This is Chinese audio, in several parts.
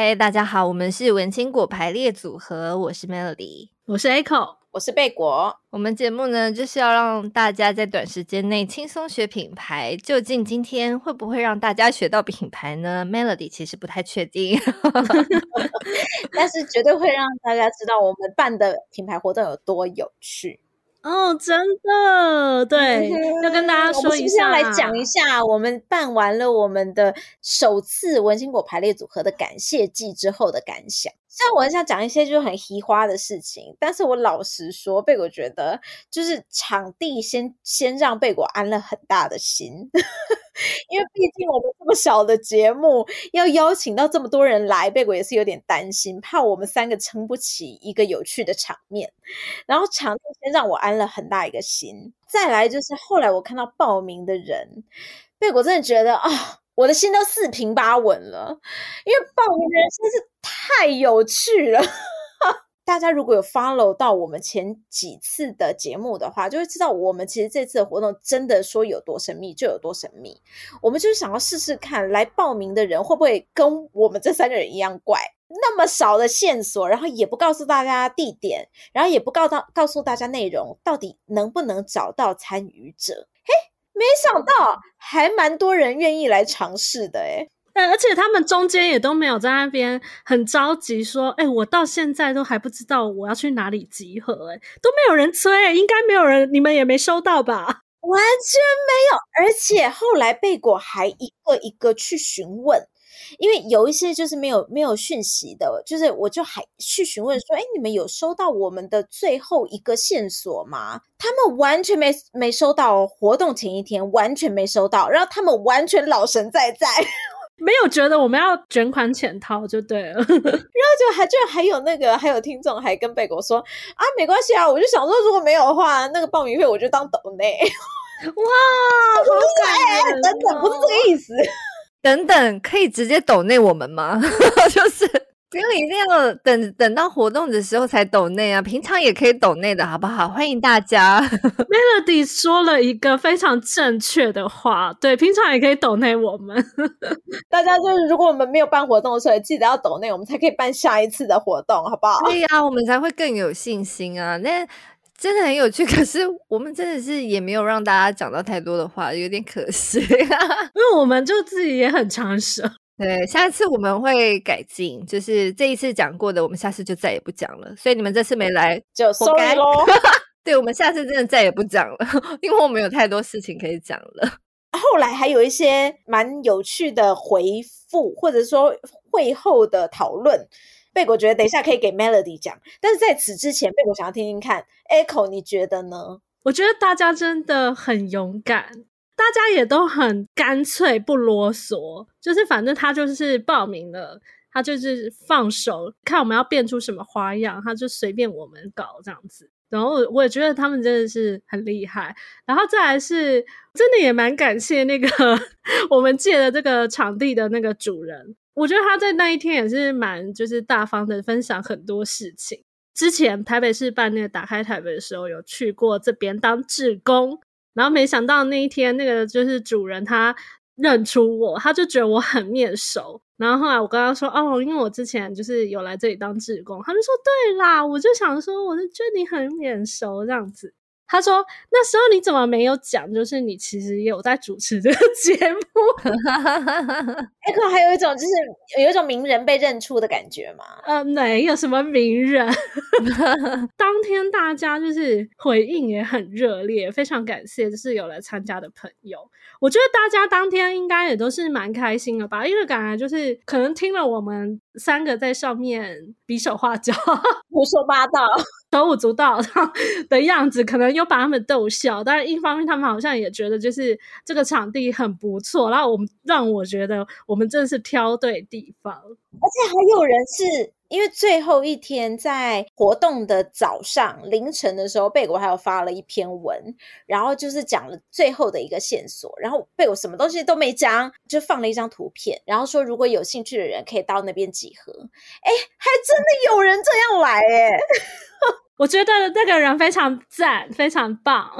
嗨，大家好，我们是文青果排列组合，我是 Melody，我是 Echo，我是贝果。我们节目呢，就是要让大家在短时间内轻松学品牌。究竟今天会不会让大家学到品牌呢？Melody 其实不太确定，但是绝对会让大家知道我们办的品牌活动有多有趣。哦，真的，对，要跟大家说一下，来讲一下，我们办完了我们的首次文心果排列组合的感谢祭之后的感想。虽然我很想讲一些就是很嘻花的事情，但是我老实说，贝果觉得就是场地先先让贝果安了很大的心。因为毕竟我们这么小的节目，要邀请到这么多人来，贝果也是有点担心，怕我们三个撑不起一个有趣的场面。然后场地先让我安了很大一个心。再来就是后来我看到报名的人，贝果真的觉得啊、哦，我的心都四平八稳了，因为报名的人真是太有趣了。大家如果有 follow 到我们前几次的节目的话，就会知道我们其实这次的活动真的说有多神秘就有多神秘。我们就是想要试试看，来报名的人会不会跟我们这三个人一样怪，那么少的线索，然后也不告诉大家地点，然后也不告到告诉大家内容，到底能不能找到参与者？嘿，没想到还蛮多人愿意来尝试的，诶而且他们中间也都没有在那边很着急说，哎、我到现在都还不知道我要去哪里集合、欸，哎，都没有人催，应该没有人，你们也没收到吧？完全没有。而且后来贝果还一个一个去询问，因为有一些就是没有没有讯息的，就是我就还去询问说，哎、你们有收到我们的最后一个线索吗？他们完全没没收到，活动前一天完全没收到，然后他们完全老神在在。没有觉得我们要卷款潜逃就对了，然后就还就还有那个还有听众还跟贝果说啊，没关系啊，我就想说如果没有的话，那个报名费我就当抖内。哇，好感人，等等，不是这个意思，等等，可以直接抖内我们吗？就是。不用一定要等等到活动的时候才抖内啊，平常也可以抖内的好不好？欢迎大家。Melody 说了一个非常正确的话，对，平常也可以抖内我们。大家就是如果我们没有办活动的时候，记得要抖内，我们才可以办下一次的活动，好不好？对呀、啊，我们才会更有信心啊。那真的很有趣，可是我们真的是也没有让大家讲到太多的话，有点可惜。因为我们就自己也很长舌。对，下次我们会改进，就是这一次讲过的，我们下次就再也不讲了。所以你们这次没来就 sorry 咯。对，我们下次真的再也不讲了，因为我们有太多事情可以讲了。后来还有一些蛮有趣的回复，或者说会后的讨论。贝果觉得等一下可以给 Melody 讲，但是在此之前，贝果想要听听看 Echo，你觉得呢？我觉得大家真的很勇敢。大家也都很干脆，不啰嗦，就是反正他就是报名了，他就是放手看我们要变出什么花样，他就随便我们搞这样子。然后我也觉得他们真的是很厉害。然后再来是真的也蛮感谢那个 我们借的这个场地的那个主人，我觉得他在那一天也是蛮就是大方的分享很多事情。之前台北市办那个打开台北的时候，有去过这边当志工。然后没想到那一天，那个就是主人他认出我，他就觉得我很面熟。然后后来我跟他说：“哦，因为我之前就是有来这里当志工。”他就说：“对啦，我就想说，我就觉得你很面熟这样子。”他说：“那时候你怎么没有讲？就是你其实也有在主持这个节目。” Echo 还有一种就是有一种名人被认出的感觉吗？呃，没有什么名人。当天大家就是回应也很热烈，非常感谢，就是有来参加的朋友。我觉得大家当天应该也都是蛮开心的吧，因为感觉就是可能听了我们三个在上面比手画脚、胡说八道。手舞足蹈 的样子，可能又把他们逗笑。但是一方面，他们好像也觉得就是这个场地很不错，然后我们让我觉得我们真的是挑对地方。而且还有人是因为最后一天在活动的早上凌晨的时候，贝果还有发了一篇文，然后就是讲了最后的一个线索。然后贝果什么东西都没讲，就放了一张图片，然后说如果有兴趣的人可以到那边集合。哎，还真的有人这样来哎。我觉得那个人非常赞，非常棒。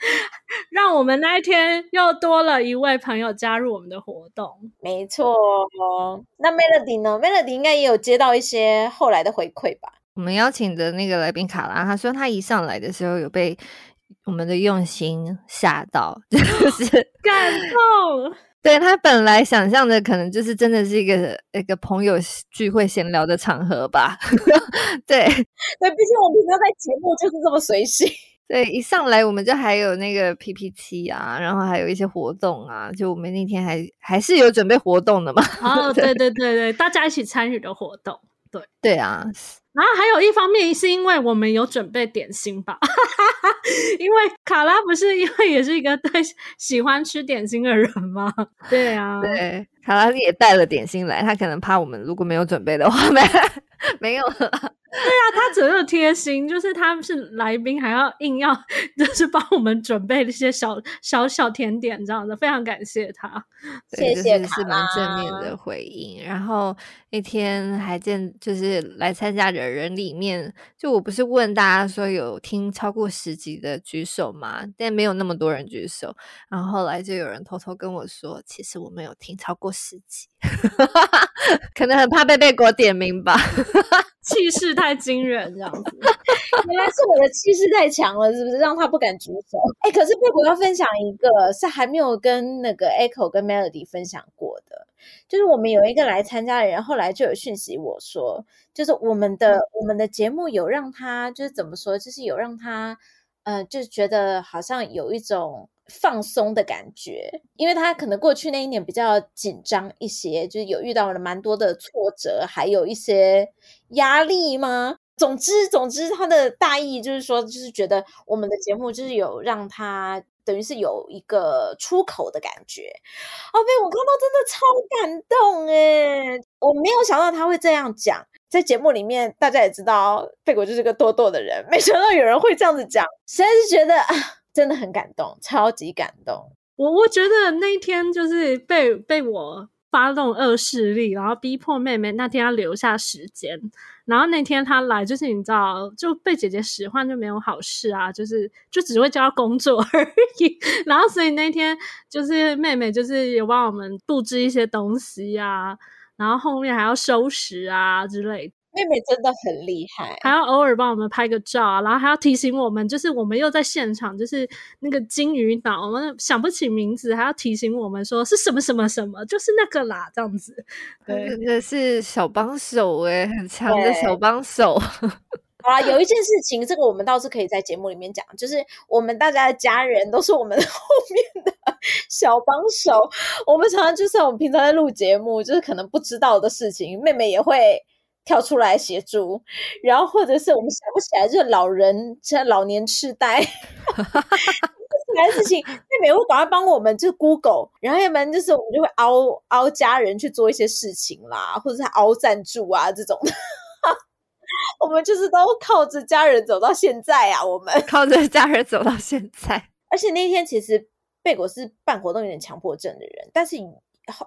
让我们那一天又多了一位朋友加入我们的活动。没错，那 Melody 呢？Melody 应该也有接到一些后来的回馈吧？我们邀请的那个来宾卡拉，他说他一上来的时候有被我们的用心吓到，就是感动。对，他本来想象的可能就是真的是一个一个朋友聚会闲聊的场合吧。对，对，毕竟我们平常在节目就是这么随性。对，一上来我们就还有那个 PPT 啊，然后还有一些活动啊，就我们那天还还是有准备活动的嘛。哦，对对对对，大家一起参与的活动。对对啊。然后还有一方面是因为我们有准备点心吧，因为卡拉不是因为也是一个对喜欢吃点心的人吗？对啊，对，卡拉也带了点心来，他可能怕我们如果没有准备的话，没 没有了。对啊，他怎么贴心？就是他是来宾，还要硬要 就是帮我们准备一些小小小甜点，这样的，非常感谢他。谢谢，是蛮正面的回应。然后那天还见，就是来参加的人里面，就我不是问大家说有听超过十集的举手吗？但没有那么多人举手。然后后来就有人偷偷跟我说，其实我没有听超过十集，可能很怕被贝果点名吧。气势太惊人，这样子，原来是我的气势太强了，是不是让他不敢举手？哎、欸，可是贝果要分享一个，是还没有跟那个 Echo 跟 Melody 分享过的，就是我们有一个来参加的人，后来就有讯息我说，就是我们的我们的节目有让他，就是怎么说，就是有让他，呃，就是觉得好像有一种。放松的感觉，因为他可能过去那一年比较紧张一些，就是有遇到了蛮多的挫折，还有一些压力吗？总之，总之，他的大意就是说，就是觉得我们的节目就是有让他等于是有一个出口的感觉。哦，被我看到真的超感动诶，我没有想到他会这样讲，在节目里面大家也知道，贝果就是个多多的人，没想到有人会这样子讲，实在是觉得啊。真的很感动，超级感动。我我觉得那一天就是被被我发动恶势力，然后逼迫妹妹那天要留下时间。然后那天她来，就是你知道，就被姐姐使唤就没有好事啊，就是就只会教工作而已。然后所以那天就是妹妹就是有帮我们布置一些东西啊，然后后面还要收拾啊之类的。妹妹真的很厉害，还要偶尔帮我们拍个照啊，然后还要提醒我们，就是我们又在现场，就是那个金鱼脑，我们想不起名字，还要提醒我们说是什么什么什么，就是那个啦，这样子。对，真的是小帮手诶，很强的小帮手。好啦，有一件事情，这个我们倒是可以在节目里面讲，就是我们大家的家人都是我们 后面的小帮手，我们常常就算我们平常在录节目，就是可能不知道的事情，妹妹也会。跳出来协助，然后或者是我们想不起来，就是老人，像老年痴呆，来 的事情，妹妹会赶快帮我们，就 Google，然后要不然就是我们就会凹凹家人去做一些事情啦，或者是凹赞助啊这种的，我们就是都靠着家人走到现在啊，我们靠着家人走到现在，而且那天其实贝果是办活动有点强迫症的人，但是。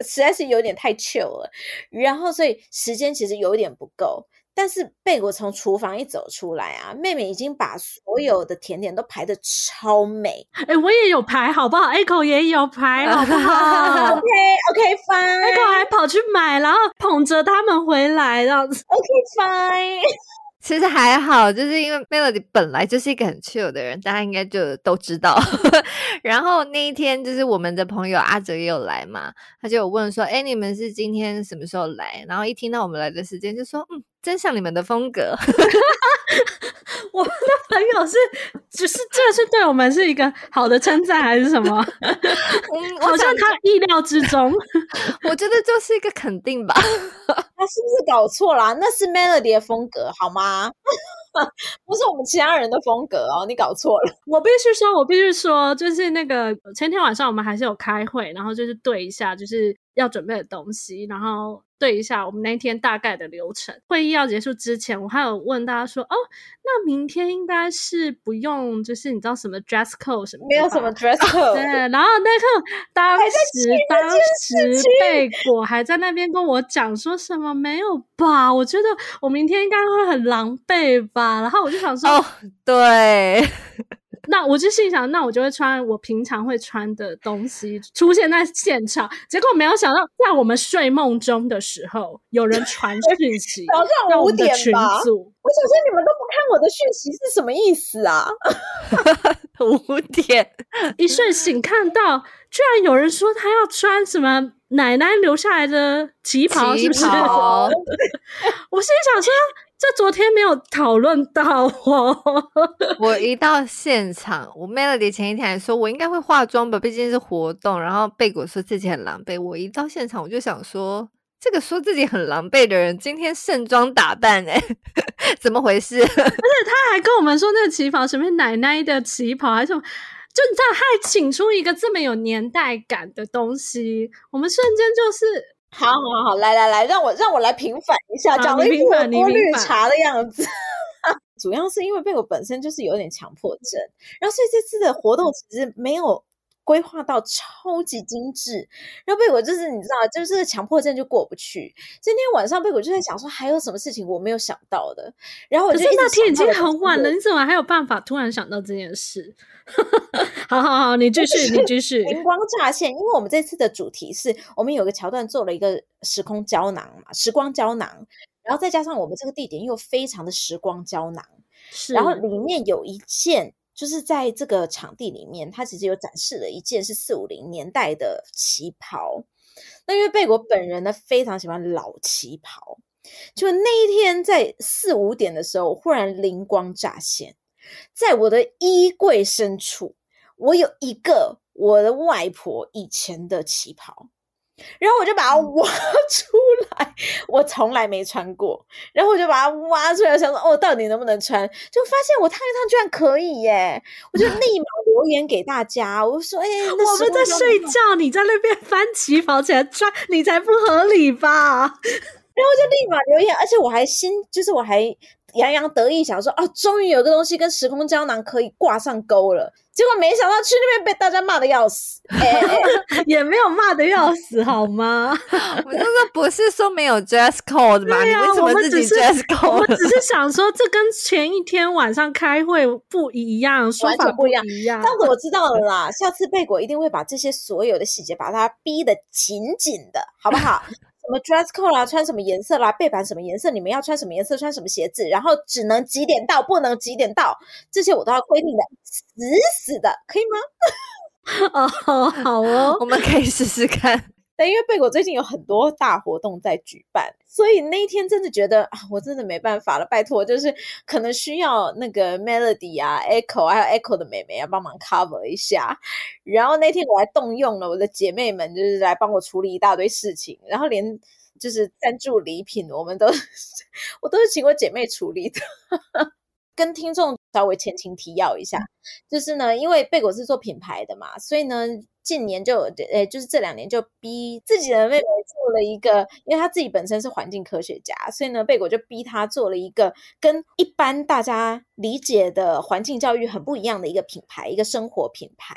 实在是有点太 chill 了，然后所以时间其实有点不够。但是贝果从厨房一走出来啊，妹妹已经把所有的甜点都排的超美。哎、欸，我也有排，好不好？Echo 也有排，好不好？OK OK fine。Echo 还跑去买，然后捧着他们回来，这样子。OK fine。其实还好，就是因为 Melody 本来就是一个很 chill 的人，大家应该就都知道。然后那一天，就是我们的朋友阿哲也有来嘛，他就有问说：“哎，你们是今天什么时候来？”然后一听到我们来的时间，就说：“嗯，真像你们的风格。”我们的朋友是，只是这是对我们是一个好的称赞，还是什么？嗯，好像他意料之中。我觉得就是一个肯定吧。他是不是搞错啦？那是 Melody 的风格，好吗？不是我们其他人的风格哦，你搞错了。我必须说，我必须说，就是那个前天晚上我们还是有开会，然后就是对一下，就是要准备的东西，然后对一下我们那天大概的流程。会议要结束之前，我还有问大家说，哦，那明天应该是不用，就是你知道什么 dress code 什么？没有什么 dress code。对，然后那个当时当时贝果还在那边跟我讲说什么没有吧？我觉得我明天应该会很狼狈吧。然后我就想说，哦，对，那我就心想，那我就会穿我平常会穿的东西出现在现场。结果没有想到，在我们睡梦中的时候，有人传 讯息，早上五点群组。我想说，你们都不看我的讯息是什么意思啊？五点 一睡醒看到，居然有人说他要穿什么奶奶留下来的旗袍，是不是？我心想说。这昨天没有讨论到哦。我一到现场，我 Melody 前一天还说，我应该会化妆吧，毕竟是活动。然后贝果说自己很狼狈。我一到现场，我就想说，这个说自己很狼狈的人，今天盛装打扮，哎，怎么回事？而且他还跟我们说，那个旗袍什么奶奶的旗袍，还是什么，就你知道，他还请出一个这么有年代感的东西，我们瞬间就是。好好好，来来来，让我让我来平反一下，讲了一副多绿茶的样子。主要是因为贝果本身就是有点强迫症，然后所以这次的活动其实没有规划到超级精致。然后贝果就是你知道，就是强迫症就过不去。今天晚上贝果就在想说，还有什么事情我没有想到的。然后我就那天已经很晚了，你怎么还有办法突然想到这件事？好好好，你继续，你继续。灵光乍现，因为我们这次的主题是我们有个桥段做了一个时空胶囊嘛，时光胶囊，然后再加上我们这个地点又非常的时光胶囊，是。然后里面有一件，就是在这个场地里面，他其实有展示了一件是四五零年代的旗袍。那因为贝果本人呢非常喜欢老旗袍，就那一天在四五点的时候，忽然灵光乍现。在我的衣柜深处，我有一个我的外婆以前的旗袍，然后我就把它挖 出来，我从来没穿过，然后我就把它挖出来，想说哦，到底能不能穿？就发现我烫一烫居然可以耶！我就立马 留言给大家，我说：“哎，我们在睡觉，你在那边 翻旗袍起来穿，你才不合理吧？”然后就立马留言，而且我还心，就是我还。洋洋得意，想说哦，终于有个东西跟时空胶囊可以挂上钩了。结果没想到去那边被大家骂的要死，也没有骂的要死，好吗？我就是不是说没有 dress code 吗？对啊、你为什么自己 dress code？我只是想说，这跟前一天晚上开会不一样，说法不一样。这样子我知道了啦，下次贝果一定会把这些所有的细节把它逼得紧紧的，好不好？什么 dress code 啦，穿什么颜色啦，背板什么颜色，你们要穿什么颜色，穿什么鞋子，然后只能几点到，不能几点到，这些我都要规定的死死的，可以吗？哦，好哦，我们可以试试看。但因为贝果最近有很多大活动在举办，所以那一天真的觉得啊，我真的没办法了，拜托，就是可能需要那个 Melody 啊，Echo 还有 Echo 的妹妹要帮忙 cover 一下。然后那天我还动用了我的姐妹们，就是来帮我处理一大堆事情，然后连就是赞助礼品，我们都 我都是请我姐妹处理的。跟听众稍微前情提要一下，就是呢，因为贝果是做品牌的嘛，所以呢。近年就诶，就是这两年就逼自己的妹妹做了一个，因为她自己本身是环境科学家，所以呢，贝果就逼她做了一个跟一般大家理解的环境教育很不一样的一个品牌，一个生活品牌。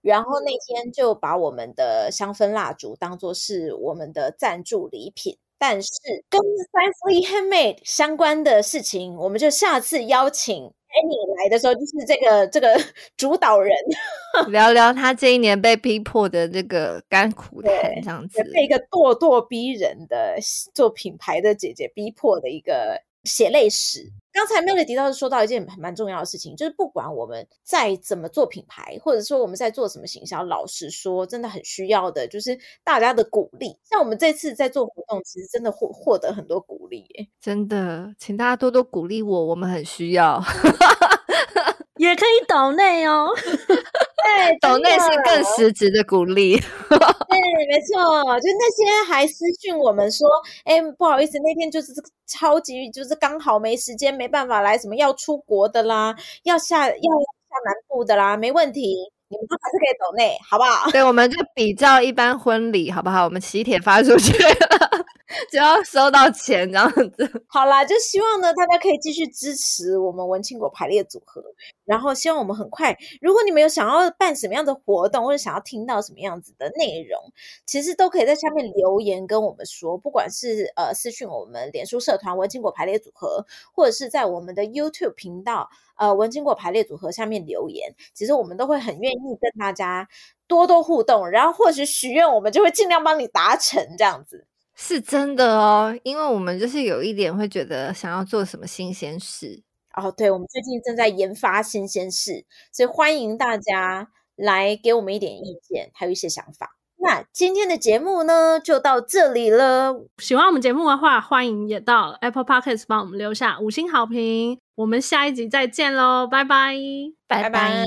然后那天就把我们的香氛蜡烛当做是我们的赞助礼品，但是跟 Sciencely Handmade 相关的事情，我们就下次邀请。哎，你来的时候就是这个这个 主导人，聊聊他这一年被逼迫的这个甘苦谈，这样子，被一个咄咄逼人的做品牌的姐姐逼迫的一个血泪史。刚才 Melody 提到是说到一件蛮重要的事情，就是不管我们在怎么做品牌，或者说我们在做什么行销，老实说，真的很需要的，就是大家的鼓励。像我们这次在做活动，其实真的获获得很多鼓励，耶，真的，请大家多多鼓励我，我们很需要。也可以岛内哦，对，抖内是更实质的鼓励。对，没错，就那些还私讯我们说，哎，不好意思，那天就是超级，就是刚好没时间，没办法来，什么要出国的啦，要下要下南部的啦，没问题，你们都还是可以抖内，好不好？对，我们就比较一般婚礼，好不好？我们喜帖发出去了。就要收到钱这样子。好啦，就希望呢，大家可以继续支持我们文青果排列组合。然后希望我们很快，如果你们有想要办什么样的活动，或者想要听到什么样子的内容，其实都可以在下面留言跟我们说。不管是呃私讯我们脸书社团文青果排列组合，或者是在我们的 YouTube 频道呃文青果排列组合下面留言，其实我们都会很愿意跟大家多多互动。然后或许许愿，我们就会尽量帮你达成这样子。是真的哦，因为我们就是有一点会觉得想要做什么新鲜事哦。对，我们最近正在研发新鲜事，所以欢迎大家来给我们一点意见，还有一些想法。那今天的节目呢，就到这里了。喜欢我们节目的话，欢迎也到 Apple Podcast 帮我们留下五星好评。我们下一集再见喽，拜拜，拜拜。